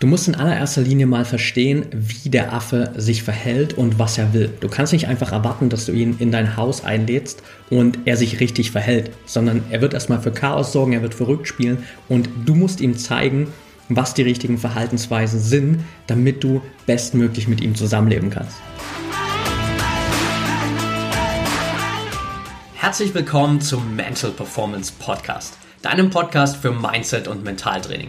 Du musst in allererster Linie mal verstehen, wie der Affe sich verhält und was er will. Du kannst nicht einfach erwarten, dass du ihn in dein Haus einlädst und er sich richtig verhält, sondern er wird erstmal für Chaos sorgen, er wird verrückt spielen und du musst ihm zeigen, was die richtigen Verhaltensweisen sind, damit du bestmöglich mit ihm zusammenleben kannst. Herzlich willkommen zum Mental Performance Podcast, deinem Podcast für Mindset und Mentaltraining.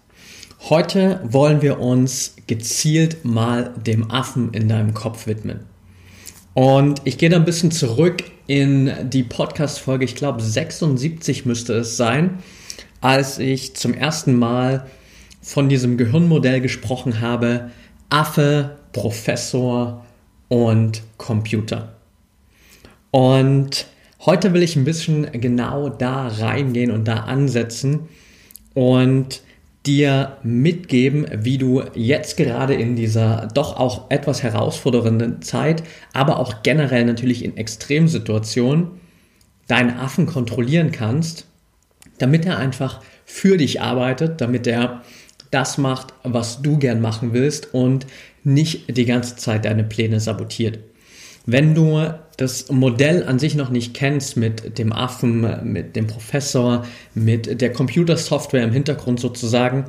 Heute wollen wir uns gezielt mal dem Affen in deinem Kopf widmen. Und ich gehe da ein bisschen zurück in die Podcast-Folge, ich glaube 76 müsste es sein, als ich zum ersten Mal von diesem Gehirnmodell gesprochen habe, Affe, Professor und Computer. Und heute will ich ein bisschen genau da reingehen und da ansetzen und dir mitgeben, wie du jetzt gerade in dieser doch auch etwas herausfordernden Zeit, aber auch generell natürlich in Extremsituationen deinen Affen kontrollieren kannst, damit er einfach für dich arbeitet, damit er das macht, was du gern machen willst und nicht die ganze Zeit deine Pläne sabotiert. Wenn du das Modell an sich noch nicht kennst mit dem Affen, mit dem Professor, mit der Computersoftware im Hintergrund sozusagen,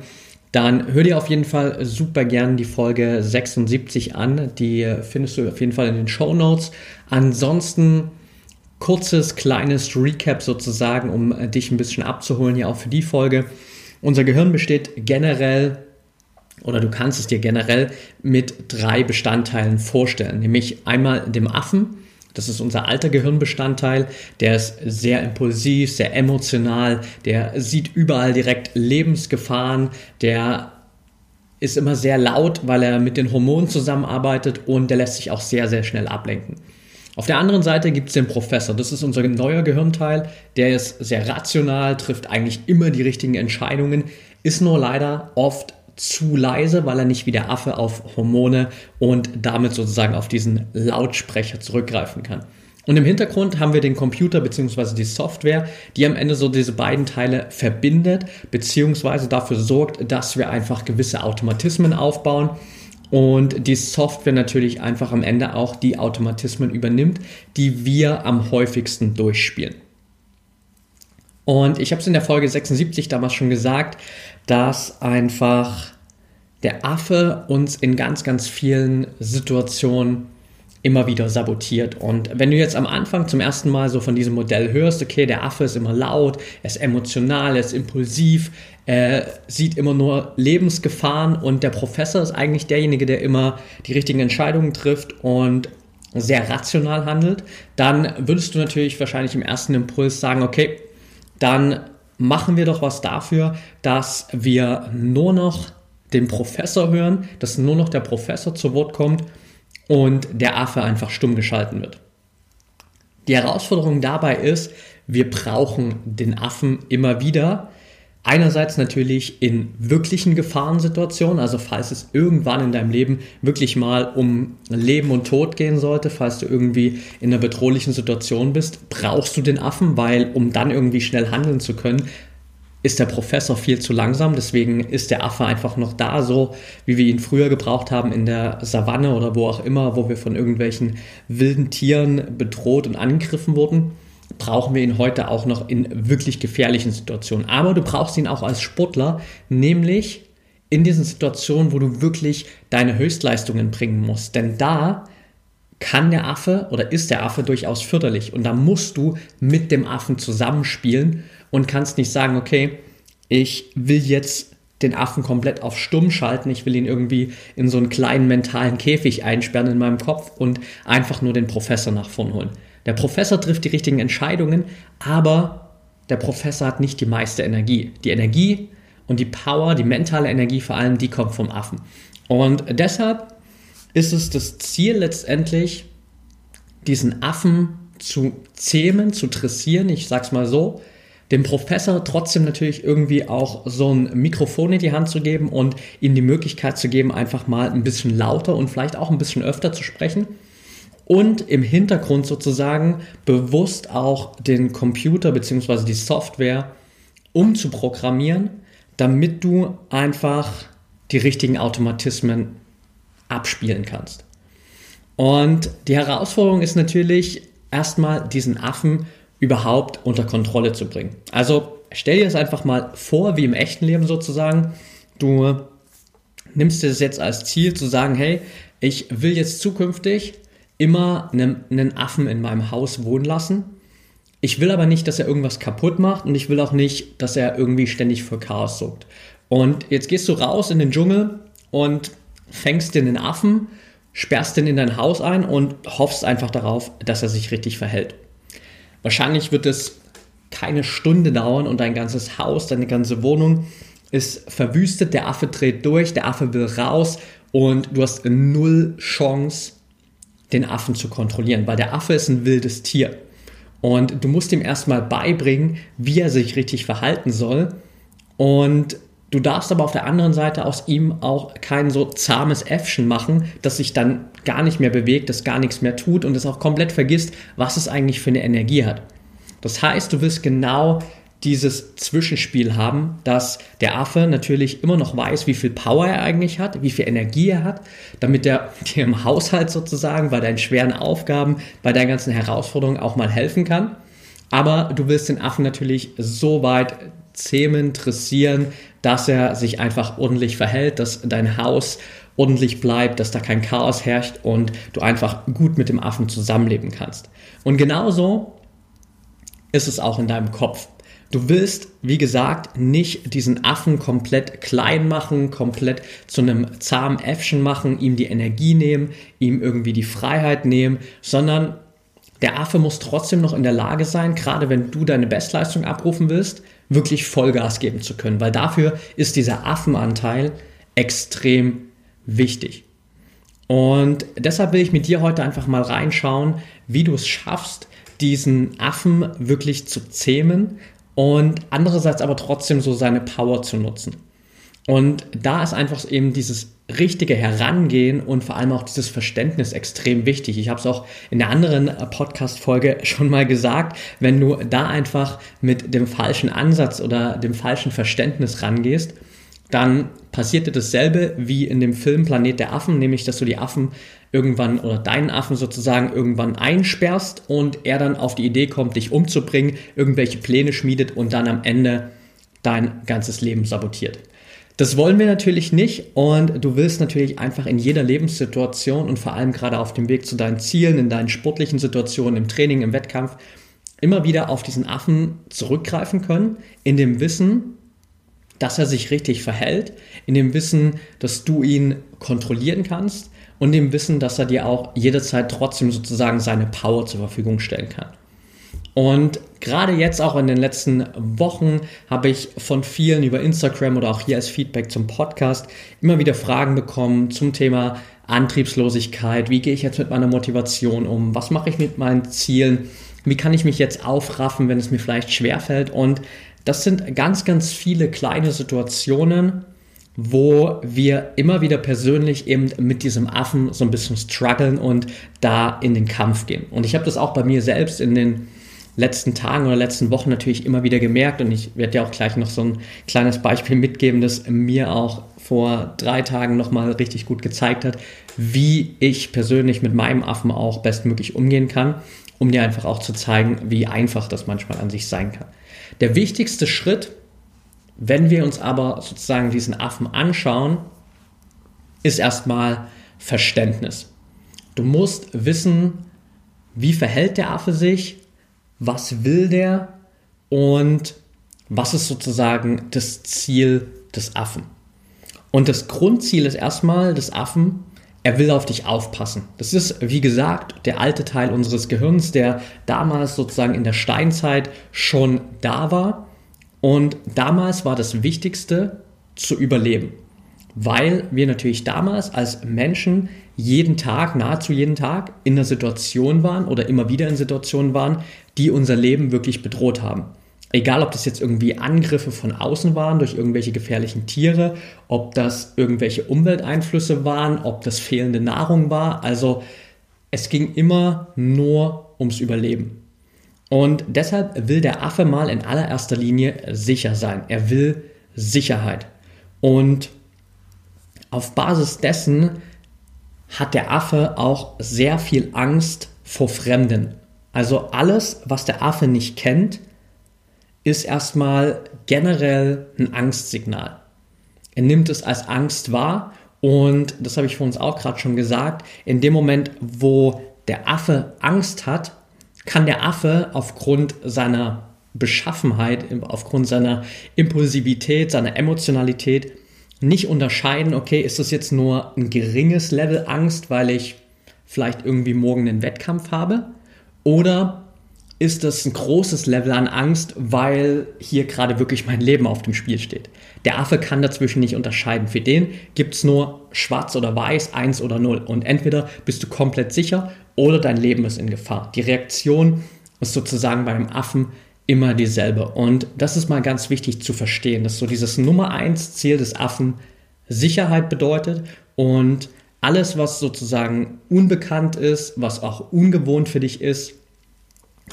dann hör dir auf jeden Fall super gern die Folge 76 an. Die findest du auf jeden Fall in den Show Notes. Ansonsten kurzes, kleines Recap sozusagen, um dich ein bisschen abzuholen, hier auch für die Folge. Unser Gehirn besteht generell oder du kannst es dir generell mit drei Bestandteilen vorstellen, nämlich einmal dem Affen, das ist unser alter Gehirnbestandteil, der ist sehr impulsiv, sehr emotional, der sieht überall direkt Lebensgefahren, der ist immer sehr laut, weil er mit den Hormonen zusammenarbeitet und der lässt sich auch sehr, sehr schnell ablenken. Auf der anderen Seite gibt es den Professor. Das ist unser neuer Gehirnteil. Der ist sehr rational, trifft eigentlich immer die richtigen Entscheidungen, ist nur leider oft zu leise, weil er nicht wie der Affe auf Hormone und damit sozusagen auf diesen Lautsprecher zurückgreifen kann. Und im Hintergrund haben wir den Computer bzw. die Software, die am Ende so diese beiden Teile verbindet bzw. dafür sorgt, dass wir einfach gewisse Automatismen aufbauen und die Software natürlich einfach am Ende auch die Automatismen übernimmt, die wir am häufigsten durchspielen. Und ich habe es in der Folge 76 damals schon gesagt, dass einfach der Affe uns in ganz, ganz vielen Situationen immer wieder sabotiert. Und wenn du jetzt am Anfang zum ersten Mal so von diesem Modell hörst, okay, der Affe ist immer laut, er ist emotional, er ist impulsiv, er sieht immer nur Lebensgefahren und der Professor ist eigentlich derjenige, der immer die richtigen Entscheidungen trifft und sehr rational handelt, dann würdest du natürlich wahrscheinlich im ersten Impuls sagen, okay, dann machen wir doch was dafür, dass wir nur noch den Professor hören, dass nur noch der Professor zu Wort kommt und der Affe einfach stumm geschalten wird. Die Herausforderung dabei ist, wir brauchen den Affen immer wieder, Einerseits natürlich in wirklichen Gefahrensituationen, also falls es irgendwann in deinem Leben wirklich mal um Leben und Tod gehen sollte, falls du irgendwie in einer bedrohlichen Situation bist, brauchst du den Affen, weil um dann irgendwie schnell handeln zu können, ist der Professor viel zu langsam. Deswegen ist der Affe einfach noch da, so wie wir ihn früher gebraucht haben in der Savanne oder wo auch immer, wo wir von irgendwelchen wilden Tieren bedroht und angegriffen wurden brauchen wir ihn heute auch noch in wirklich gefährlichen Situationen. Aber du brauchst ihn auch als Sportler, nämlich in diesen Situationen, wo du wirklich deine Höchstleistungen bringen musst. Denn da kann der Affe oder ist der Affe durchaus förderlich. Und da musst du mit dem Affen zusammenspielen und kannst nicht sagen, okay, ich will jetzt den Affen komplett auf stumm schalten, ich will ihn irgendwie in so einen kleinen mentalen Käfig einsperren in meinem Kopf und einfach nur den Professor nach vorn holen. Der Professor trifft die richtigen Entscheidungen, aber der Professor hat nicht die meiste Energie. Die Energie und die Power, die mentale Energie vor allem, die kommt vom Affen. Und deshalb ist es das Ziel letztendlich, diesen Affen zu zähmen, zu dressieren, ich sag's mal so, dem Professor trotzdem natürlich irgendwie auch so ein Mikrofon in die Hand zu geben und ihm die Möglichkeit zu geben, einfach mal ein bisschen lauter und vielleicht auch ein bisschen öfter zu sprechen und im Hintergrund sozusagen bewusst auch den Computer bzw. die Software umzuprogrammieren, damit du einfach die richtigen Automatismen abspielen kannst. Und die Herausforderung ist natürlich erstmal diesen Affen überhaupt unter Kontrolle zu bringen. Also stell dir das einfach mal vor, wie im echten Leben sozusagen. Du nimmst dir das jetzt als Ziel zu sagen, hey, ich will jetzt zukünftig immer einen, einen Affen in meinem Haus wohnen lassen. Ich will aber nicht, dass er irgendwas kaputt macht und ich will auch nicht, dass er irgendwie ständig für Chaos sorgt. Und jetzt gehst du raus in den Dschungel und fängst den Affen, sperrst den in dein Haus ein und hoffst einfach darauf, dass er sich richtig verhält. Wahrscheinlich wird es keine Stunde dauern und dein ganzes Haus, deine ganze Wohnung ist verwüstet, der Affe dreht durch, der Affe will raus und du hast null Chance, den Affen zu kontrollieren, weil der Affe ist ein wildes Tier. Und du musst ihm erstmal beibringen, wie er sich richtig verhalten soll. Und du darfst aber auf der anderen Seite aus ihm auch kein so zahmes Äffchen machen, das sich dann gar nicht mehr bewegt, das gar nichts mehr tut und es auch komplett vergisst, was es eigentlich für eine Energie hat. Das heißt, du willst genau dieses Zwischenspiel haben, dass der Affe natürlich immer noch weiß, wie viel Power er eigentlich hat, wie viel Energie er hat, damit er dir im Haushalt sozusagen bei deinen schweren Aufgaben, bei deinen ganzen Herausforderungen auch mal helfen kann. Aber du willst den Affen natürlich so weit zähmen, dressieren, dass er sich einfach ordentlich verhält, dass dein Haus ordentlich bleibt, dass da kein Chaos herrscht und du einfach gut mit dem Affen zusammenleben kannst. Und genauso ist es auch in deinem Kopf. Du willst, wie gesagt, nicht diesen Affen komplett klein machen, komplett zu einem zahmen Äffchen machen, ihm die Energie nehmen, ihm irgendwie die Freiheit nehmen, sondern der Affe muss trotzdem noch in der Lage sein, gerade wenn du deine Bestleistung abrufen willst, wirklich Vollgas geben zu können, weil dafür ist dieser Affenanteil extrem wichtig. Und deshalb will ich mit dir heute einfach mal reinschauen, wie du es schaffst, diesen Affen wirklich zu zähmen und andererseits aber trotzdem so seine Power zu nutzen. Und da ist einfach eben dieses richtige Herangehen und vor allem auch dieses Verständnis extrem wichtig. Ich habe es auch in der anderen Podcast-Folge schon mal gesagt, wenn du da einfach mit dem falschen Ansatz oder dem falschen Verständnis rangehst, dann passierte dasselbe wie in dem Film Planet der Affen, nämlich dass du die Affen irgendwann oder deinen Affen sozusagen irgendwann einsperrst und er dann auf die Idee kommt, dich umzubringen, irgendwelche Pläne schmiedet und dann am Ende dein ganzes Leben sabotiert. Das wollen wir natürlich nicht und du willst natürlich einfach in jeder Lebenssituation und vor allem gerade auf dem Weg zu deinen Zielen, in deinen sportlichen Situationen, im Training, im Wettkampf, immer wieder auf diesen Affen zurückgreifen können, in dem Wissen, dass er sich richtig verhält, in dem Wissen, dass du ihn kontrollieren kannst und dem Wissen, dass er dir auch jederzeit trotzdem sozusagen seine Power zur Verfügung stellen kann. Und gerade jetzt auch in den letzten Wochen habe ich von vielen über Instagram oder auch hier als Feedback zum Podcast immer wieder Fragen bekommen zum Thema Antriebslosigkeit. Wie gehe ich jetzt mit meiner Motivation um? Was mache ich mit meinen Zielen? Wie kann ich mich jetzt aufraffen, wenn es mir vielleicht schwerfällt? Und das sind ganz, ganz viele kleine Situationen, wo wir immer wieder persönlich eben mit diesem Affen so ein bisschen strugglen und da in den Kampf gehen. Und ich habe das auch bei mir selbst in den letzten Tagen oder letzten Wochen natürlich immer wieder gemerkt und ich werde dir auch gleich noch so ein kleines Beispiel mitgeben, das mir auch vor drei Tagen nochmal richtig gut gezeigt hat, wie ich persönlich mit meinem Affen auch bestmöglich umgehen kann, um dir einfach auch zu zeigen, wie einfach das manchmal an sich sein kann. Der wichtigste Schritt, wenn wir uns aber sozusagen diesen Affen anschauen, ist erstmal Verständnis. Du musst wissen, wie verhält der Affe sich, was will der und was ist sozusagen das Ziel des Affen. Und das Grundziel ist erstmal des Affen, er will auf dich aufpassen. Das ist, wie gesagt, der alte Teil unseres Gehirns, der damals sozusagen in der Steinzeit schon da war. Und damals war das Wichtigste zu überleben. weil wir natürlich damals als Menschen jeden Tag, nahezu jeden Tag in einer Situation waren oder immer wieder in Situationen waren, die unser Leben wirklich bedroht haben. Egal, ob das jetzt irgendwie Angriffe von außen waren durch irgendwelche gefährlichen Tiere, ob das irgendwelche Umwelteinflüsse waren, ob das fehlende Nahrung war. Also es ging immer nur ums Überleben. Und deshalb will der Affe mal in allererster Linie sicher sein. Er will Sicherheit. Und auf Basis dessen hat der Affe auch sehr viel Angst vor Fremden. Also alles, was der Affe nicht kennt, ist erstmal generell ein Angstsignal. Er nimmt es als Angst wahr und das habe ich vor uns auch gerade schon gesagt, in dem Moment, wo der Affe Angst hat, kann der Affe aufgrund seiner Beschaffenheit, aufgrund seiner Impulsivität, seiner Emotionalität nicht unterscheiden, okay, ist das jetzt nur ein geringes Level Angst, weil ich vielleicht irgendwie morgen einen Wettkampf habe? Oder ist das ein großes Level an Angst, weil hier gerade wirklich mein Leben auf dem Spiel steht? Der Affe kann dazwischen nicht unterscheiden. Für den gibt es nur schwarz oder weiß, eins oder null. Und entweder bist du komplett sicher oder dein Leben ist in Gefahr. Die Reaktion ist sozusagen beim Affen immer dieselbe. Und das ist mal ganz wichtig zu verstehen, dass so dieses Nummer eins Ziel des Affen Sicherheit bedeutet und alles, was sozusagen unbekannt ist, was auch ungewohnt für dich ist,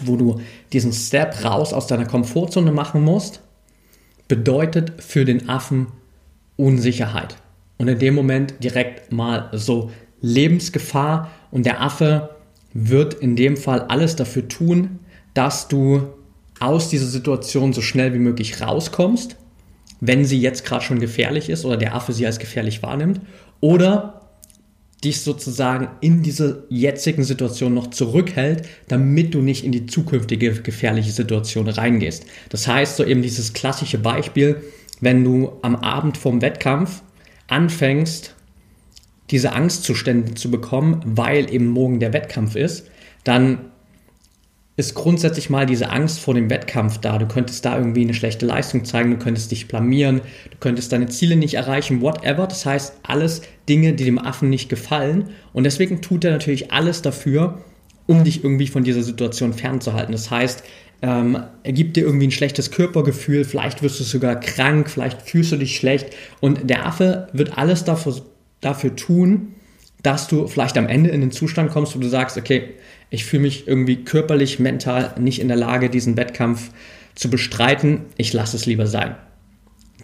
wo du diesen Step raus aus deiner Komfortzone machen musst, bedeutet für den Affen Unsicherheit. Und in dem Moment direkt mal so Lebensgefahr und der Affe wird in dem Fall alles dafür tun, dass du aus dieser Situation so schnell wie möglich rauskommst, wenn sie jetzt gerade schon gefährlich ist oder der Affe sie als gefährlich wahrnimmt, oder dich sozusagen in diese jetzigen Situation noch zurückhält, damit du nicht in die zukünftige gefährliche Situation reingehst. Das heißt, so eben dieses klassische Beispiel, wenn du am Abend vorm Wettkampf anfängst, diese Angstzustände zu bekommen, weil eben morgen der Wettkampf ist, dann ist grundsätzlich mal diese Angst vor dem Wettkampf da. Du könntest da irgendwie eine schlechte Leistung zeigen, du könntest dich blamieren, du könntest deine Ziele nicht erreichen, whatever. Das heißt, alles Dinge, die dem Affen nicht gefallen. Und deswegen tut er natürlich alles dafür, um dich irgendwie von dieser Situation fernzuhalten. Das heißt, ähm, er gibt dir irgendwie ein schlechtes Körpergefühl, vielleicht wirst du sogar krank, vielleicht fühlst du dich schlecht. Und der Affe wird alles dafür, dafür tun, dass du vielleicht am Ende in den Zustand kommst, wo du sagst, okay, ich fühle mich irgendwie körperlich, mental nicht in der Lage, diesen Wettkampf zu bestreiten, ich lasse es lieber sein.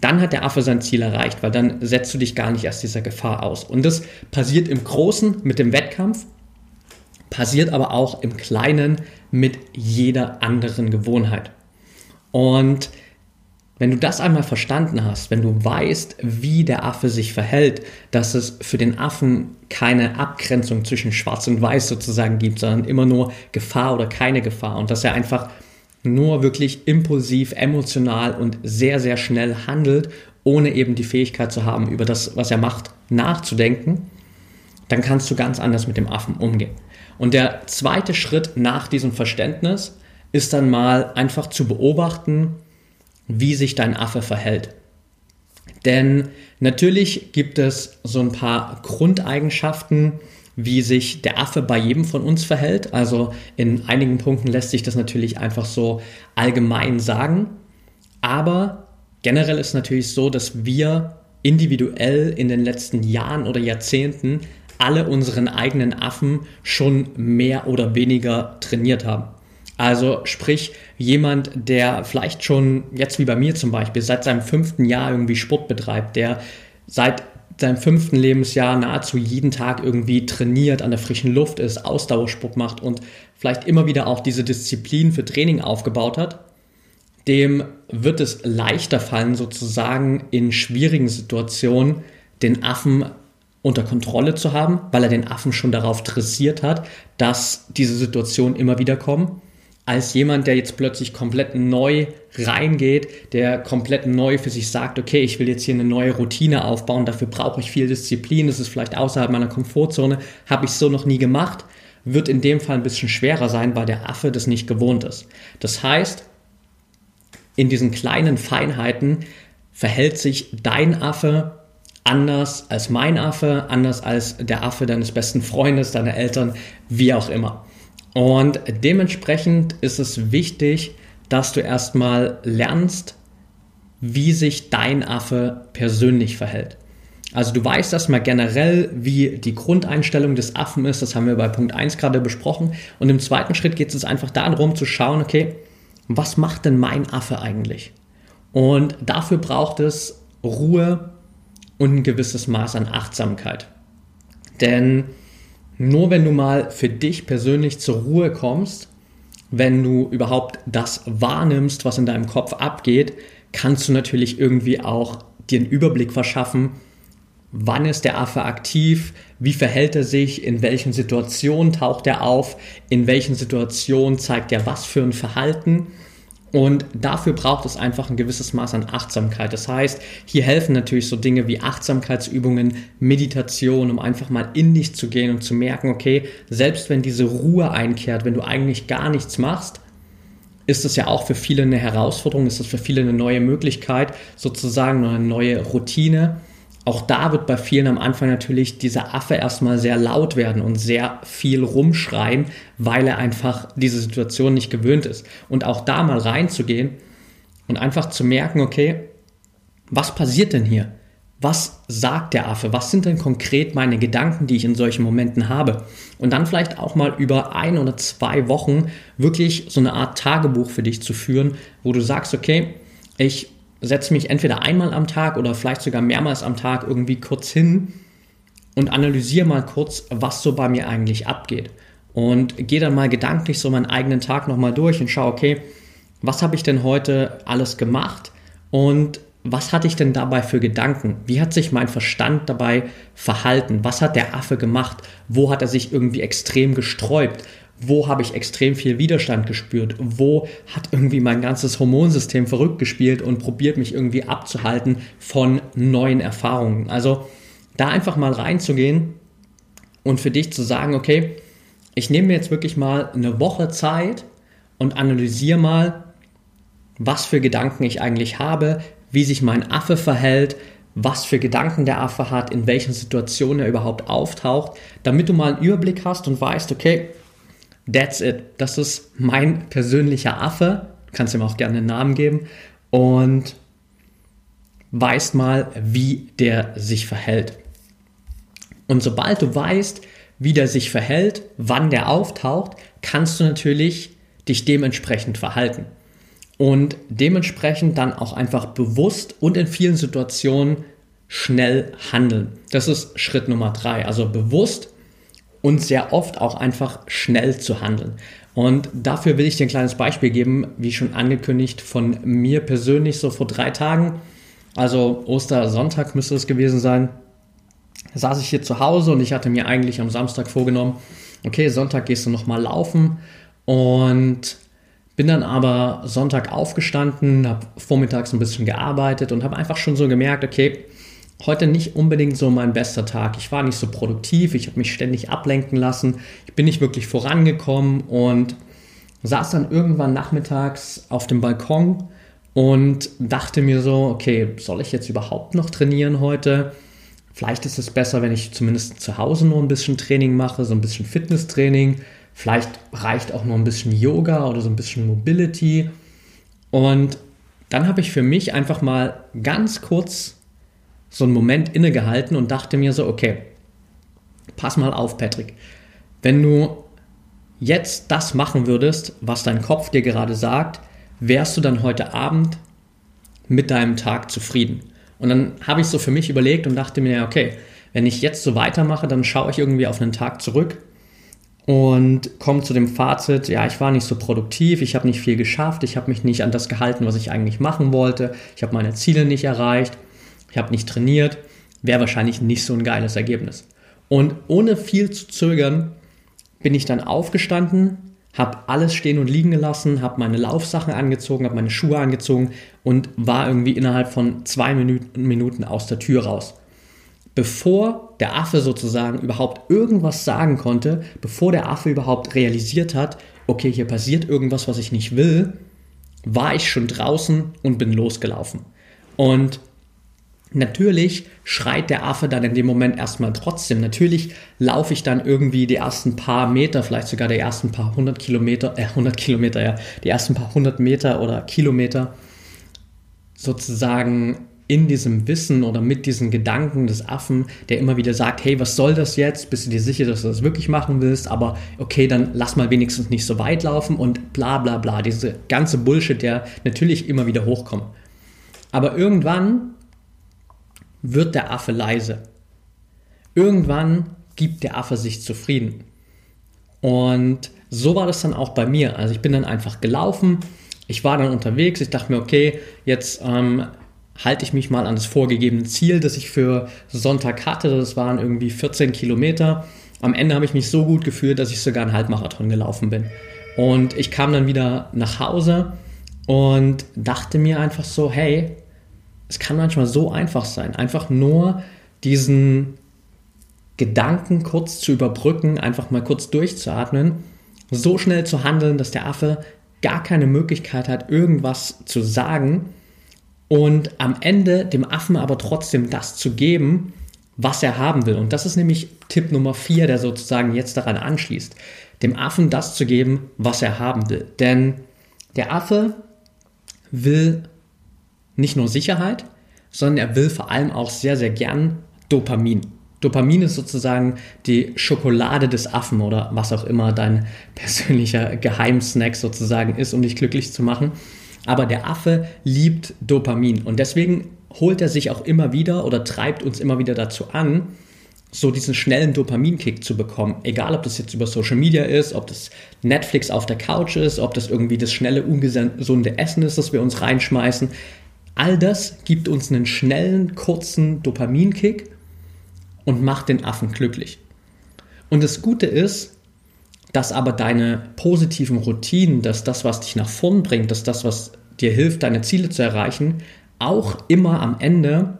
Dann hat der Affe sein Ziel erreicht, weil dann setzt du dich gar nicht erst dieser Gefahr aus. Und das passiert im Großen mit dem Wettkampf, passiert aber auch im Kleinen mit jeder anderen Gewohnheit. Und wenn du das einmal verstanden hast, wenn du weißt, wie der Affe sich verhält, dass es für den Affen keine Abgrenzung zwischen Schwarz und Weiß sozusagen gibt, sondern immer nur Gefahr oder keine Gefahr und dass er einfach nur wirklich impulsiv, emotional und sehr, sehr schnell handelt, ohne eben die Fähigkeit zu haben, über das, was er macht, nachzudenken, dann kannst du ganz anders mit dem Affen umgehen. Und der zweite Schritt nach diesem Verständnis ist dann mal einfach zu beobachten, wie sich dein Affe verhält. Denn natürlich gibt es so ein paar Grundeigenschaften, wie sich der Affe bei jedem von uns verhält. Also in einigen Punkten lässt sich das natürlich einfach so allgemein sagen. Aber generell ist natürlich so, dass wir individuell in den letzten Jahren oder Jahrzehnten alle unseren eigenen Affen schon mehr oder weniger trainiert haben. Also sprich, jemand, der vielleicht schon, jetzt wie bei mir zum Beispiel, seit seinem fünften Jahr irgendwie Sport betreibt, der seit seinem fünften Lebensjahr nahezu jeden Tag irgendwie trainiert, an der frischen Luft ist, Ausdauersport macht und vielleicht immer wieder auch diese Disziplin für Training aufgebaut hat, dem wird es leichter fallen, sozusagen in schwierigen Situationen den Affen unter Kontrolle zu haben, weil er den Affen schon darauf dressiert hat, dass diese Situationen immer wieder kommen als jemand, der jetzt plötzlich komplett neu reingeht, der komplett neu für sich sagt, okay, ich will jetzt hier eine neue Routine aufbauen, dafür brauche ich viel Disziplin, das ist vielleicht außerhalb meiner Komfortzone, habe ich so noch nie gemacht, wird in dem Fall ein bisschen schwerer sein, weil der Affe das nicht gewohnt ist. Das heißt, in diesen kleinen Feinheiten verhält sich dein Affe anders als mein Affe, anders als der Affe deines besten Freundes, deiner Eltern, wie auch immer. Und dementsprechend ist es wichtig, dass du erstmal lernst, wie sich dein Affe persönlich verhält. Also du weißt erstmal generell, wie die Grundeinstellung des Affen ist. Das haben wir bei Punkt 1 gerade besprochen. Und im zweiten Schritt geht es einfach darum zu schauen, okay, was macht denn mein Affe eigentlich? Und dafür braucht es Ruhe und ein gewisses Maß an Achtsamkeit. Denn nur wenn du mal für dich persönlich zur Ruhe kommst, wenn du überhaupt das wahrnimmst, was in deinem Kopf abgeht, kannst du natürlich irgendwie auch dir einen Überblick verschaffen, wann ist der Affe aktiv, wie verhält er sich, in welchen Situationen taucht er auf, in welchen Situationen zeigt er was für ein Verhalten und dafür braucht es einfach ein gewisses Maß an Achtsamkeit. Das heißt, hier helfen natürlich so Dinge wie Achtsamkeitsübungen, Meditation, um einfach mal in dich zu gehen und zu merken, okay, selbst wenn diese Ruhe einkehrt, wenn du eigentlich gar nichts machst, ist es ja auch für viele eine Herausforderung, ist es für viele eine neue Möglichkeit, sozusagen eine neue Routine auch da wird bei vielen am Anfang natürlich dieser Affe erstmal sehr laut werden und sehr viel rumschreien, weil er einfach diese Situation nicht gewöhnt ist. Und auch da mal reinzugehen und einfach zu merken, okay, was passiert denn hier? Was sagt der Affe? Was sind denn konkret meine Gedanken, die ich in solchen Momenten habe? Und dann vielleicht auch mal über ein oder zwei Wochen wirklich so eine Art Tagebuch für dich zu führen, wo du sagst, okay, ich setze mich entweder einmal am Tag oder vielleicht sogar mehrmals am Tag irgendwie kurz hin und analysiere mal kurz, was so bei mir eigentlich abgeht. Und gehe dann mal gedanklich so meinen eigenen Tag nochmal durch und schaue, okay, was habe ich denn heute alles gemacht und was hatte ich denn dabei für Gedanken? Wie hat sich mein Verstand dabei verhalten? Was hat der Affe gemacht? Wo hat er sich irgendwie extrem gesträubt? Wo habe ich extrem viel Widerstand gespürt, wo hat irgendwie mein ganzes Hormonsystem verrückt gespielt und probiert mich irgendwie abzuhalten von neuen Erfahrungen. Also da einfach mal reinzugehen und für dich zu sagen, okay, ich nehme mir jetzt wirklich mal eine Woche Zeit und analysiere mal, was für Gedanken ich eigentlich habe, wie sich mein Affe verhält, was für Gedanken der Affe hat, in welchen Situationen er überhaupt auftaucht, damit du mal einen Überblick hast und weißt, okay, That's it. Das ist mein persönlicher Affe. Du kannst ihm auch gerne einen Namen geben. Und weißt mal, wie der sich verhält. Und sobald du weißt, wie der sich verhält, wann der auftaucht, kannst du natürlich dich dementsprechend verhalten. Und dementsprechend dann auch einfach bewusst und in vielen Situationen schnell handeln. Das ist Schritt Nummer drei. Also bewusst und sehr oft auch einfach schnell zu handeln. Und dafür will ich dir ein kleines Beispiel geben, wie schon angekündigt von mir persönlich so vor drei Tagen. Also Ostersonntag müsste es gewesen sein. saß ich hier zu Hause und ich hatte mir eigentlich am Samstag vorgenommen, okay, Sonntag gehst du nochmal laufen und bin dann aber Sonntag aufgestanden, habe vormittags ein bisschen gearbeitet und habe einfach schon so gemerkt, okay, heute nicht unbedingt so mein bester Tag. Ich war nicht so produktiv, ich habe mich ständig ablenken lassen, ich bin nicht wirklich vorangekommen und saß dann irgendwann nachmittags auf dem Balkon und dachte mir so, okay, soll ich jetzt überhaupt noch trainieren heute? Vielleicht ist es besser, wenn ich zumindest zu Hause nur ein bisschen Training mache, so ein bisschen Fitnesstraining. Vielleicht reicht auch noch ein bisschen Yoga oder so ein bisschen Mobility. Und dann habe ich für mich einfach mal ganz kurz so einen Moment innegehalten und dachte mir so, okay, pass mal auf, Patrick. Wenn du jetzt das machen würdest, was dein Kopf dir gerade sagt, wärst du dann heute Abend mit deinem Tag zufrieden? Und dann habe ich so für mich überlegt und dachte mir, okay, wenn ich jetzt so weitermache, dann schaue ich irgendwie auf einen Tag zurück und komme zu dem Fazit, ja, ich war nicht so produktiv, ich habe nicht viel geschafft, ich habe mich nicht an das gehalten, was ich eigentlich machen wollte, ich habe meine Ziele nicht erreicht ich habe nicht trainiert, wäre wahrscheinlich nicht so ein geiles Ergebnis. Und ohne viel zu zögern bin ich dann aufgestanden, habe alles stehen und liegen gelassen, habe meine Laufsachen angezogen, habe meine Schuhe angezogen und war irgendwie innerhalb von zwei Minuten aus der Tür raus. Bevor der Affe sozusagen überhaupt irgendwas sagen konnte, bevor der Affe überhaupt realisiert hat, okay, hier passiert irgendwas, was ich nicht will, war ich schon draußen und bin losgelaufen. Und Natürlich schreit der Affe dann in dem Moment erstmal trotzdem. Natürlich laufe ich dann irgendwie die ersten paar Meter, vielleicht sogar die ersten paar hundert Kilometer, äh, 100 Kilometer, ja, die ersten paar hundert Meter oder Kilometer sozusagen in diesem Wissen oder mit diesen Gedanken des Affen, der immer wieder sagt, hey, was soll das jetzt? Bist du dir sicher, dass du das wirklich machen willst? Aber okay, dann lass mal wenigstens nicht so weit laufen und bla bla bla. Diese ganze Bullshit, der natürlich immer wieder hochkommt. Aber irgendwann wird der Affe leise. Irgendwann gibt der Affe sich zufrieden. Und so war das dann auch bei mir. Also ich bin dann einfach gelaufen. Ich war dann unterwegs. Ich dachte mir, okay, jetzt ähm, halte ich mich mal an das vorgegebene Ziel, das ich für Sonntag hatte. Das waren irgendwie 14 Kilometer. Am Ende habe ich mich so gut gefühlt, dass ich sogar einen Halbmarathon gelaufen bin. Und ich kam dann wieder nach Hause und dachte mir einfach so, hey, es kann manchmal so einfach sein, einfach nur diesen Gedanken kurz zu überbrücken, einfach mal kurz durchzuatmen, so schnell zu handeln, dass der Affe gar keine Möglichkeit hat, irgendwas zu sagen und am Ende dem Affen aber trotzdem das zu geben, was er haben will. Und das ist nämlich Tipp Nummer 4, der sozusagen jetzt daran anschließt. Dem Affen das zu geben, was er haben will. Denn der Affe will nicht nur Sicherheit, sondern er will vor allem auch sehr, sehr gern Dopamin. Dopamin ist sozusagen die Schokolade des Affen oder was auch immer dein persönlicher Geheimsnack sozusagen ist, um dich glücklich zu machen. Aber der Affe liebt Dopamin und deswegen holt er sich auch immer wieder oder treibt uns immer wieder dazu an, so diesen schnellen Dopaminkick zu bekommen. Egal, ob das jetzt über Social Media ist, ob das Netflix auf der Couch ist, ob das irgendwie das schnelle, ungesunde Essen ist, das wir uns reinschmeißen. All das gibt uns einen schnellen, kurzen Dopaminkick und macht den Affen glücklich. Und das Gute ist, dass aber deine positiven Routinen, dass das, was dich nach vorn bringt, dass das, was dir hilft, deine Ziele zu erreichen, auch immer am Ende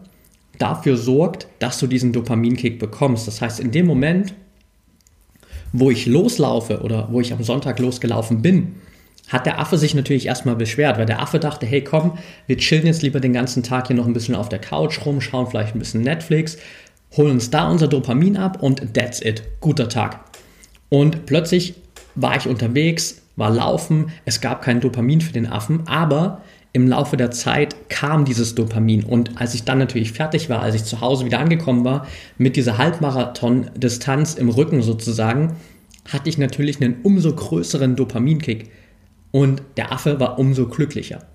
dafür sorgt, dass du diesen Dopaminkick bekommst. Das heißt, in dem Moment, wo ich loslaufe oder wo ich am Sonntag losgelaufen bin, hat der Affe sich natürlich erstmal beschwert, weil der Affe dachte, hey komm, wir chillen jetzt lieber den ganzen Tag hier noch ein bisschen auf der Couch rum, schauen vielleicht ein bisschen Netflix, holen uns da unser Dopamin ab und that's it. Guter Tag. Und plötzlich war ich unterwegs, war laufen, es gab kein Dopamin für den Affen, aber im Laufe der Zeit kam dieses Dopamin. Und als ich dann natürlich fertig war, als ich zu Hause wieder angekommen war, mit dieser Halbmarathon-Distanz im Rücken sozusagen, hatte ich natürlich einen umso größeren Dopaminkick. Und der Affe war umso glücklicher.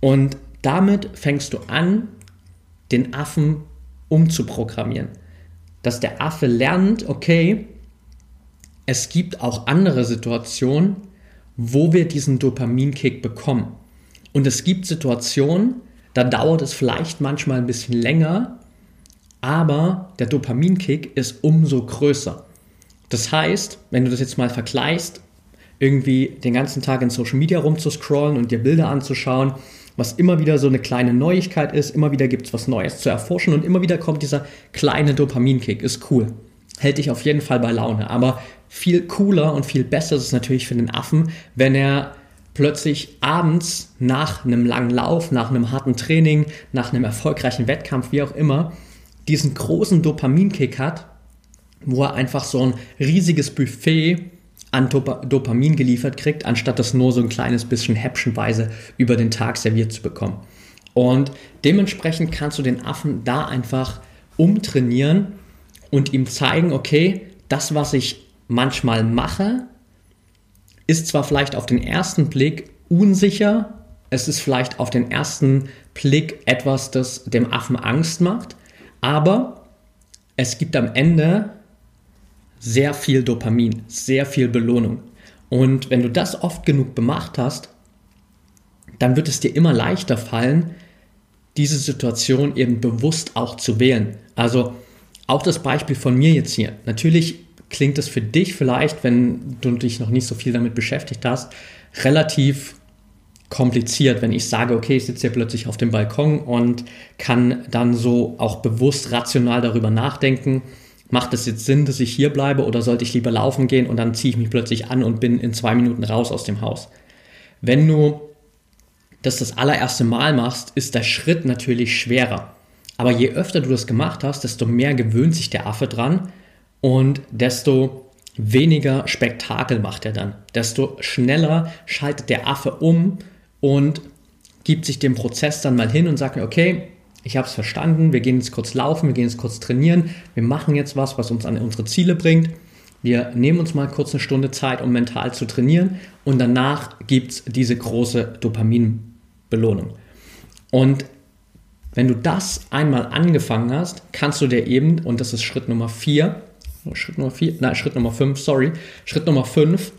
Und damit fängst du an, den Affen umzuprogrammieren. Dass der Affe lernt, okay, es gibt auch andere Situationen, wo wir diesen Dopaminkick bekommen. Und es gibt Situationen, da dauert es vielleicht manchmal ein bisschen länger, aber der Dopaminkick ist umso größer. Das heißt, wenn du das jetzt mal vergleichst, irgendwie den ganzen Tag in Social Media rumzuscrollen und dir Bilder anzuschauen, was immer wieder so eine kleine Neuigkeit ist, immer wieder gibt es was Neues zu erforschen und immer wieder kommt dieser kleine Dopaminkick, ist cool. Hält dich auf jeden Fall bei Laune. Aber viel cooler und viel besser ist es natürlich für den Affen, wenn er plötzlich abends nach einem langen Lauf, nach einem harten Training, nach einem erfolgreichen Wettkampf, wie auch immer, diesen großen Dopaminkick hat, wo er einfach so ein riesiges Buffet an Dop Dopamin geliefert kriegt, anstatt das nur so ein kleines bisschen häppchenweise über den Tag serviert zu bekommen. Und dementsprechend kannst du den Affen da einfach umtrainieren und ihm zeigen, okay, das, was ich manchmal mache, ist zwar vielleicht auf den ersten Blick unsicher, es ist vielleicht auf den ersten Blick etwas, das dem Affen Angst macht, aber es gibt am Ende sehr viel Dopamin, sehr viel Belohnung. Und wenn du das oft genug gemacht hast, dann wird es dir immer leichter fallen, diese Situation eben bewusst auch zu wählen. Also auch das Beispiel von mir jetzt hier. Natürlich klingt es für dich vielleicht, wenn du dich noch nicht so viel damit beschäftigt hast, relativ kompliziert, wenn ich sage, okay, ich sitze hier plötzlich auf dem Balkon und kann dann so auch bewusst rational darüber nachdenken, macht es jetzt Sinn, dass ich hier bleibe oder sollte ich lieber laufen gehen und dann ziehe ich mich plötzlich an und bin in zwei Minuten raus aus dem Haus. Wenn du das das allererste Mal machst, ist der Schritt natürlich schwerer. Aber je öfter du das gemacht hast, desto mehr gewöhnt sich der Affe dran und desto weniger Spektakel macht er dann. Desto schneller schaltet der Affe um und gibt sich dem Prozess dann mal hin und sagt mir, okay, ich habe es verstanden, wir gehen jetzt kurz laufen, wir gehen jetzt kurz trainieren, wir machen jetzt was, was uns an unsere Ziele bringt. Wir nehmen uns mal kurz eine Stunde Zeit, um mental zu trainieren und danach gibt es diese große Dopaminbelohnung. Und wenn du das einmal angefangen hast, kannst du dir eben, und das ist Schritt Nummer 4, Schritt Nummer 4, nein, Schritt Nummer 5, sorry, Schritt Nummer 5,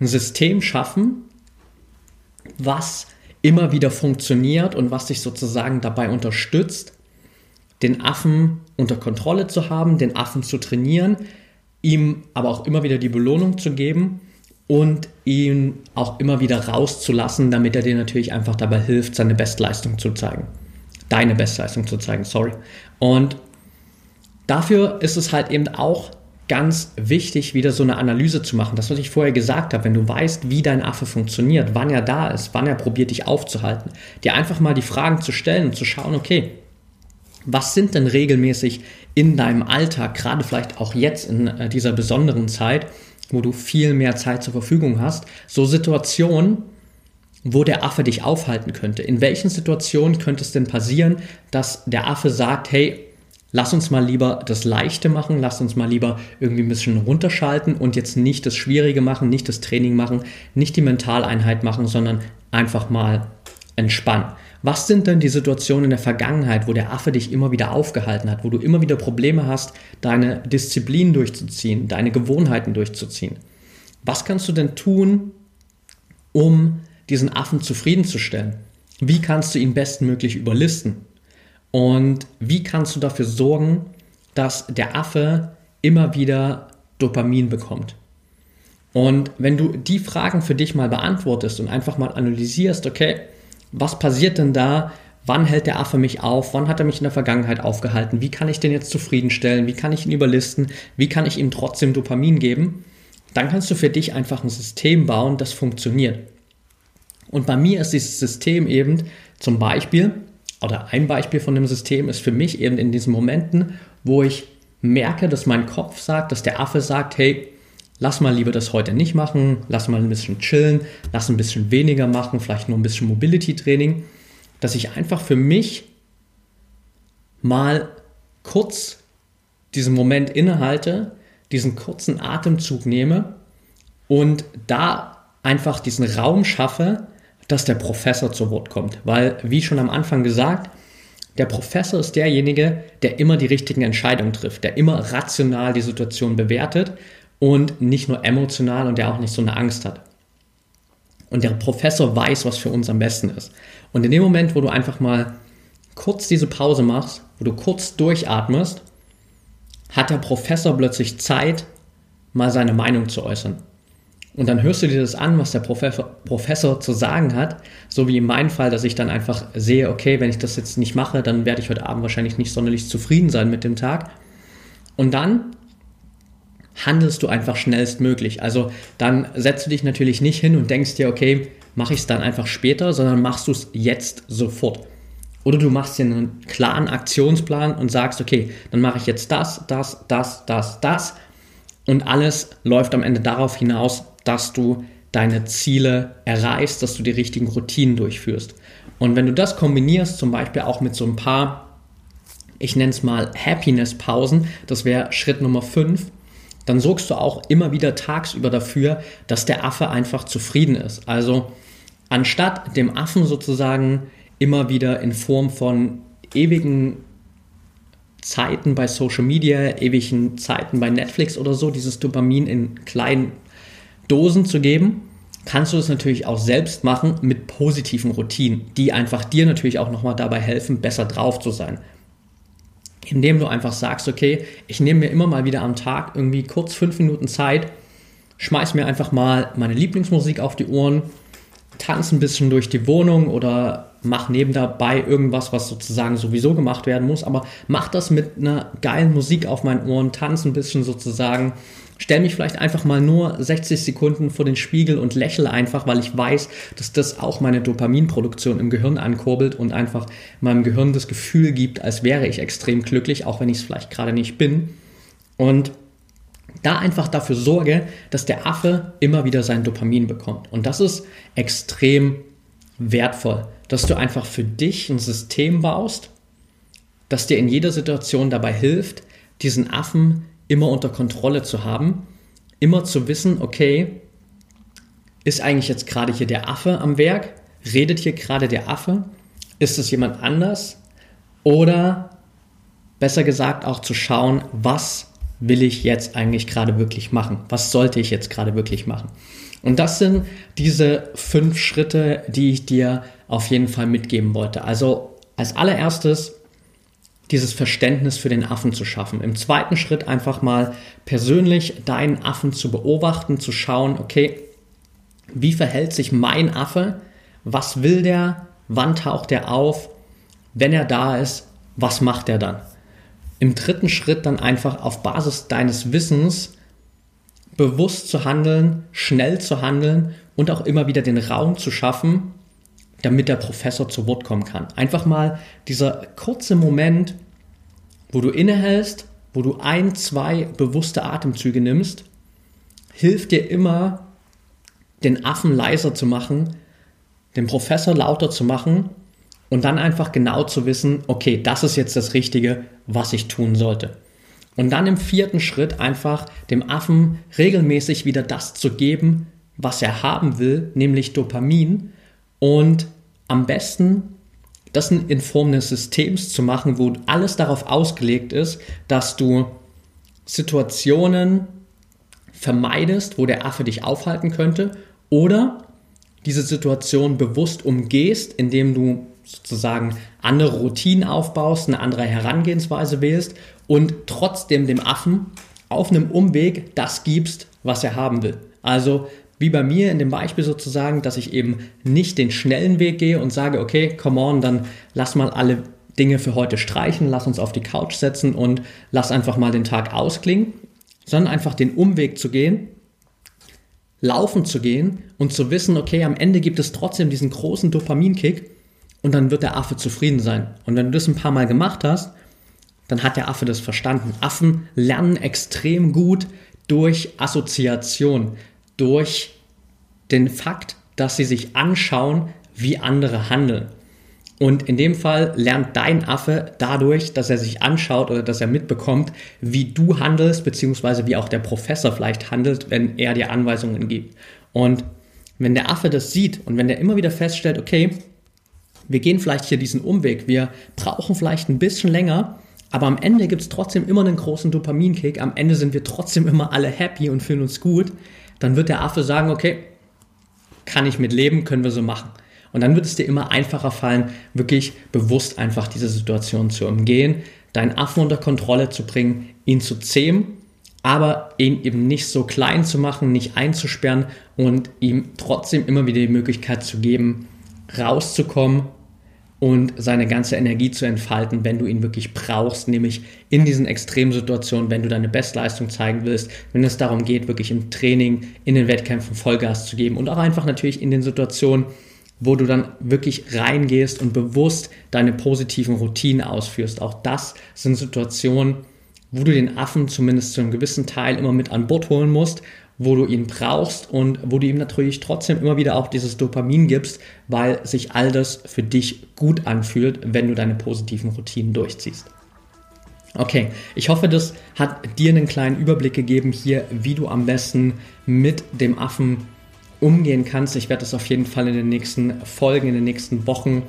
ein System schaffen, was immer wieder funktioniert und was dich sozusagen dabei unterstützt, den Affen unter Kontrolle zu haben, den Affen zu trainieren, ihm aber auch immer wieder die Belohnung zu geben und ihn auch immer wieder rauszulassen, damit er dir natürlich einfach dabei hilft, seine Bestleistung zu zeigen. Deine Bestleistung zu zeigen, sorry. Und dafür ist es halt eben auch ganz wichtig, wieder so eine Analyse zu machen. Das, was ich vorher gesagt habe, wenn du weißt, wie dein Affe funktioniert, wann er da ist, wann er probiert, dich aufzuhalten, dir einfach mal die Fragen zu stellen und zu schauen, okay, was sind denn regelmäßig in deinem Alltag, gerade vielleicht auch jetzt in äh, dieser besonderen Zeit, wo du viel mehr Zeit zur Verfügung hast, so Situationen, wo der Affe dich aufhalten könnte. In welchen Situationen könnte es denn passieren, dass der Affe sagt, hey, Lass uns mal lieber das Leichte machen, lass uns mal lieber irgendwie ein bisschen runterschalten und jetzt nicht das Schwierige machen, nicht das Training machen, nicht die Mentaleinheit machen, sondern einfach mal entspannen. Was sind denn die Situationen in der Vergangenheit, wo der Affe dich immer wieder aufgehalten hat, wo du immer wieder Probleme hast, deine Disziplin durchzuziehen, deine Gewohnheiten durchzuziehen? Was kannst du denn tun, um diesen Affen zufriedenzustellen? Wie kannst du ihn bestmöglich überlisten? Und wie kannst du dafür sorgen, dass der Affe immer wieder Dopamin bekommt? Und wenn du die Fragen für dich mal beantwortest und einfach mal analysierst, okay, was passiert denn da? Wann hält der Affe mich auf? Wann hat er mich in der Vergangenheit aufgehalten? Wie kann ich den jetzt zufriedenstellen? Wie kann ich ihn überlisten? Wie kann ich ihm trotzdem Dopamin geben? Dann kannst du für dich einfach ein System bauen, das funktioniert. Und bei mir ist dieses System eben zum Beispiel, oder ein Beispiel von dem System ist für mich eben in diesen Momenten, wo ich merke, dass mein Kopf sagt, dass der Affe sagt, hey, lass mal lieber das heute nicht machen, lass mal ein bisschen chillen, lass ein bisschen weniger machen, vielleicht nur ein bisschen Mobility-Training, dass ich einfach für mich mal kurz diesen Moment innehalte, diesen kurzen Atemzug nehme und da einfach diesen Raum schaffe, dass der Professor zu Wort kommt. Weil, wie schon am Anfang gesagt, der Professor ist derjenige, der immer die richtigen Entscheidungen trifft, der immer rational die Situation bewertet und nicht nur emotional und der auch nicht so eine Angst hat. Und der Professor weiß, was für uns am besten ist. Und in dem Moment, wo du einfach mal kurz diese Pause machst, wo du kurz durchatmest, hat der Professor plötzlich Zeit, mal seine Meinung zu äußern. Und dann hörst du dir das an, was der Professor, Professor zu sagen hat, so wie in meinem Fall, dass ich dann einfach sehe, okay, wenn ich das jetzt nicht mache, dann werde ich heute Abend wahrscheinlich nicht sonderlich zufrieden sein mit dem Tag. Und dann handelst du einfach schnellstmöglich. Also dann setzt du dich natürlich nicht hin und denkst dir, okay, mache ich es dann einfach später, sondern machst du es jetzt sofort. Oder du machst dir einen klaren Aktionsplan und sagst, okay, dann mache ich jetzt das, das, das, das, das. Und alles läuft am Ende darauf hinaus, dass du deine Ziele erreichst, dass du die richtigen Routinen durchführst. Und wenn du das kombinierst, zum Beispiel auch mit so ein paar, ich nenne es mal Happiness-Pausen, das wäre Schritt Nummer 5, dann sorgst du auch immer wieder tagsüber dafür, dass der Affe einfach zufrieden ist. Also anstatt dem Affen sozusagen immer wieder in Form von ewigen Zeiten bei Social Media, ewigen Zeiten bei Netflix oder so, dieses Dopamin in kleinen Dosen zu geben, kannst du das natürlich auch selbst machen mit positiven Routinen, die einfach dir natürlich auch nochmal dabei helfen, besser drauf zu sein. Indem du einfach sagst, okay, ich nehme mir immer mal wieder am Tag irgendwie kurz fünf Minuten Zeit, schmeiß mir einfach mal meine Lieblingsmusik auf die Ohren, tanze ein bisschen durch die Wohnung oder mach neben dabei irgendwas, was sozusagen sowieso gemacht werden muss, aber mach das mit einer geilen Musik auf meinen Ohren, tanze ein bisschen sozusagen stelle mich vielleicht einfach mal nur 60 Sekunden vor den Spiegel und lächle einfach, weil ich weiß, dass das auch meine Dopaminproduktion im Gehirn ankurbelt und einfach meinem Gehirn das Gefühl gibt, als wäre ich extrem glücklich, auch wenn ich es vielleicht gerade nicht bin. Und da einfach dafür sorge, dass der Affe immer wieder sein Dopamin bekommt. Und das ist extrem wertvoll, dass du einfach für dich ein System baust, das dir in jeder Situation dabei hilft, diesen Affen immer unter Kontrolle zu haben, immer zu wissen, okay, ist eigentlich jetzt gerade hier der Affe am Werk? Redet hier gerade der Affe? Ist es jemand anders? Oder besser gesagt auch zu schauen, was will ich jetzt eigentlich gerade wirklich machen? Was sollte ich jetzt gerade wirklich machen? Und das sind diese fünf Schritte, die ich dir auf jeden Fall mitgeben wollte. Also als allererstes dieses Verständnis für den Affen zu schaffen. Im zweiten Schritt einfach mal persönlich deinen Affen zu beobachten, zu schauen, okay, wie verhält sich mein Affe? Was will der? Wann taucht er auf? Wenn er da ist, was macht er dann? Im dritten Schritt dann einfach auf Basis deines Wissens bewusst zu handeln, schnell zu handeln und auch immer wieder den Raum zu schaffen, damit der Professor zu Wort kommen kann. Einfach mal dieser kurze Moment, wo du innehältst, wo du ein, zwei bewusste Atemzüge nimmst, hilft dir immer, den Affen leiser zu machen, den Professor lauter zu machen und dann einfach genau zu wissen, okay, das ist jetzt das Richtige, was ich tun sollte. Und dann im vierten Schritt einfach dem Affen regelmäßig wieder das zu geben, was er haben will, nämlich Dopamin und am besten das in Form eines Systems zu machen, wo alles darauf ausgelegt ist, dass du Situationen vermeidest, wo der Affe dich aufhalten könnte oder diese Situation bewusst umgehst, indem du sozusagen andere Routinen aufbaust, eine andere Herangehensweise wählst und trotzdem dem Affen auf einem Umweg das gibst, was er haben will. Also wie bei mir in dem Beispiel sozusagen, dass ich eben nicht den schnellen Weg gehe und sage, okay, come on, dann lass mal alle Dinge für heute streichen, lass uns auf die Couch setzen und lass einfach mal den Tag ausklingen, sondern einfach den Umweg zu gehen, laufen zu gehen und zu wissen, okay, am Ende gibt es trotzdem diesen großen Dopaminkick und dann wird der Affe zufrieden sein. Und wenn du das ein paar Mal gemacht hast, dann hat der Affe das verstanden. Affen lernen extrem gut durch Assoziation durch den Fakt, dass sie sich anschauen, wie andere handeln. Und in dem Fall lernt dein Affe dadurch, dass er sich anschaut oder dass er mitbekommt, wie du handelst, beziehungsweise wie auch der Professor vielleicht handelt, wenn er dir Anweisungen gibt. Und wenn der Affe das sieht und wenn er immer wieder feststellt, okay, wir gehen vielleicht hier diesen Umweg, wir brauchen vielleicht ein bisschen länger, aber am Ende gibt es trotzdem immer einen großen Dopaminkick, am Ende sind wir trotzdem immer alle happy und fühlen uns gut, dann wird der Affe sagen, okay, kann ich mit leben, können wir so machen. Und dann wird es dir immer einfacher fallen, wirklich bewusst einfach diese Situation zu umgehen, deinen Affen unter Kontrolle zu bringen, ihn zu zähmen, aber ihn eben nicht so klein zu machen, nicht einzusperren und ihm trotzdem immer wieder die Möglichkeit zu geben, rauszukommen und seine ganze Energie zu entfalten, wenn du ihn wirklich brauchst, nämlich in diesen Extremsituationen, wenn du deine Bestleistung zeigen willst, wenn es darum geht, wirklich im Training, in den Wettkämpfen Vollgas zu geben und auch einfach natürlich in den Situationen, wo du dann wirklich reingehst und bewusst deine positiven Routinen ausführst. Auch das sind Situationen, wo du den Affen zumindest zu einem gewissen Teil immer mit an Bord holen musst wo du ihn brauchst und wo du ihm natürlich trotzdem immer wieder auch dieses Dopamin gibst, weil sich all das für dich gut anfühlt, wenn du deine positiven Routinen durchziehst. Okay, ich hoffe, das hat dir einen kleinen Überblick gegeben hier, wie du am besten mit dem Affen umgehen kannst. Ich werde das auf jeden Fall in den nächsten Folgen, in den nächsten Wochen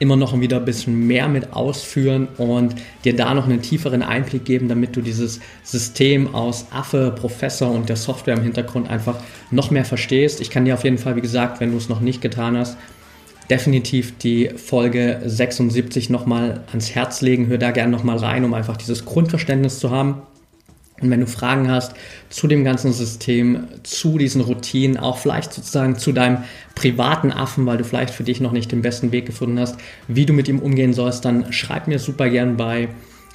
immer noch wieder ein bisschen mehr mit ausführen und dir da noch einen tieferen Einblick geben, damit du dieses System aus Affe, Professor und der Software im Hintergrund einfach noch mehr verstehst. Ich kann dir auf jeden Fall, wie gesagt, wenn du es noch nicht getan hast, definitiv die Folge 76 nochmal ans Herz legen. Hör da gerne nochmal rein, um einfach dieses Grundverständnis zu haben. Und wenn du Fragen hast zu dem ganzen System, zu diesen Routinen, auch vielleicht sozusagen zu deinem privaten Affen, weil du vielleicht für dich noch nicht den besten Weg gefunden hast, wie du mit ihm umgehen sollst, dann schreib mir super gern bei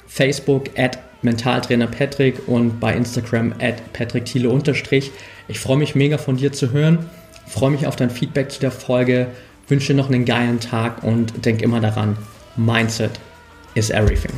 Facebook at Mentaltrainer Patrick und bei Instagram at patrickthiele Ich freue mich mega von dir zu hören, freue mich auf dein Feedback zu der Folge, wünsche dir noch einen geilen Tag und denk immer daran, Mindset is everything.